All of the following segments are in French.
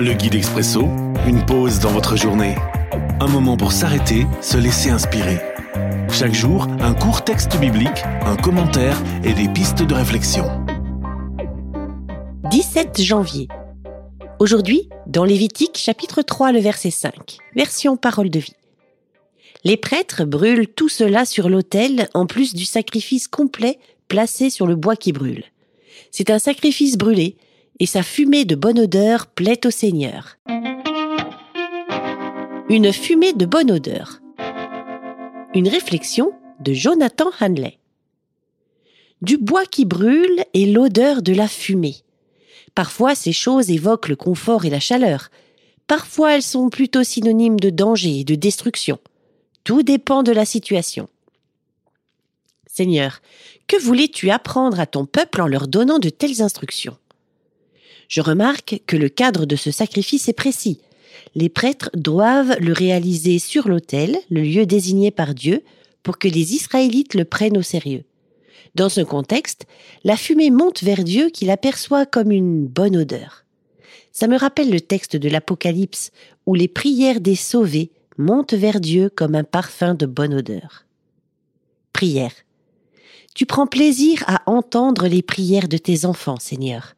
Le guide expresso, une pause dans votre journée. Un moment pour s'arrêter, se laisser inspirer. Chaque jour, un court texte biblique, un commentaire et des pistes de réflexion. 17 janvier. Aujourd'hui, dans Lévitique chapitre 3, le verset 5, version parole de vie. Les prêtres brûlent tout cela sur l'autel en plus du sacrifice complet placé sur le bois qui brûle. C'est un sacrifice brûlé et sa fumée de bonne odeur plaît au Seigneur. Une fumée de bonne odeur. Une réflexion de Jonathan Hanley. Du bois qui brûle et l'odeur de la fumée. Parfois ces choses évoquent le confort et la chaleur. Parfois elles sont plutôt synonymes de danger et de destruction. Tout dépend de la situation. Seigneur, que voulais-tu apprendre à ton peuple en leur donnant de telles instructions? Je remarque que le cadre de ce sacrifice est précis. Les prêtres doivent le réaliser sur l'autel, le lieu désigné par Dieu, pour que les Israélites le prennent au sérieux. Dans ce contexte, la fumée monte vers Dieu qui l'aperçoit comme une bonne odeur. Ça me rappelle le texte de l'Apocalypse où les prières des sauvés montent vers Dieu comme un parfum de bonne odeur. Prière. Tu prends plaisir à entendre les prières de tes enfants, Seigneur.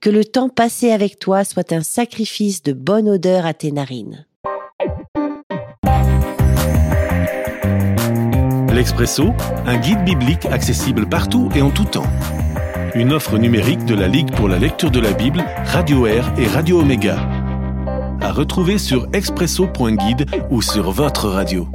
Que le temps passé avec toi soit un sacrifice de bonne odeur à tes narines. L'Expresso, un guide biblique accessible partout et en tout temps. Une offre numérique de la Ligue pour la lecture de la Bible, Radio Air et Radio Omega. À retrouver sur expresso.guide ou sur votre radio.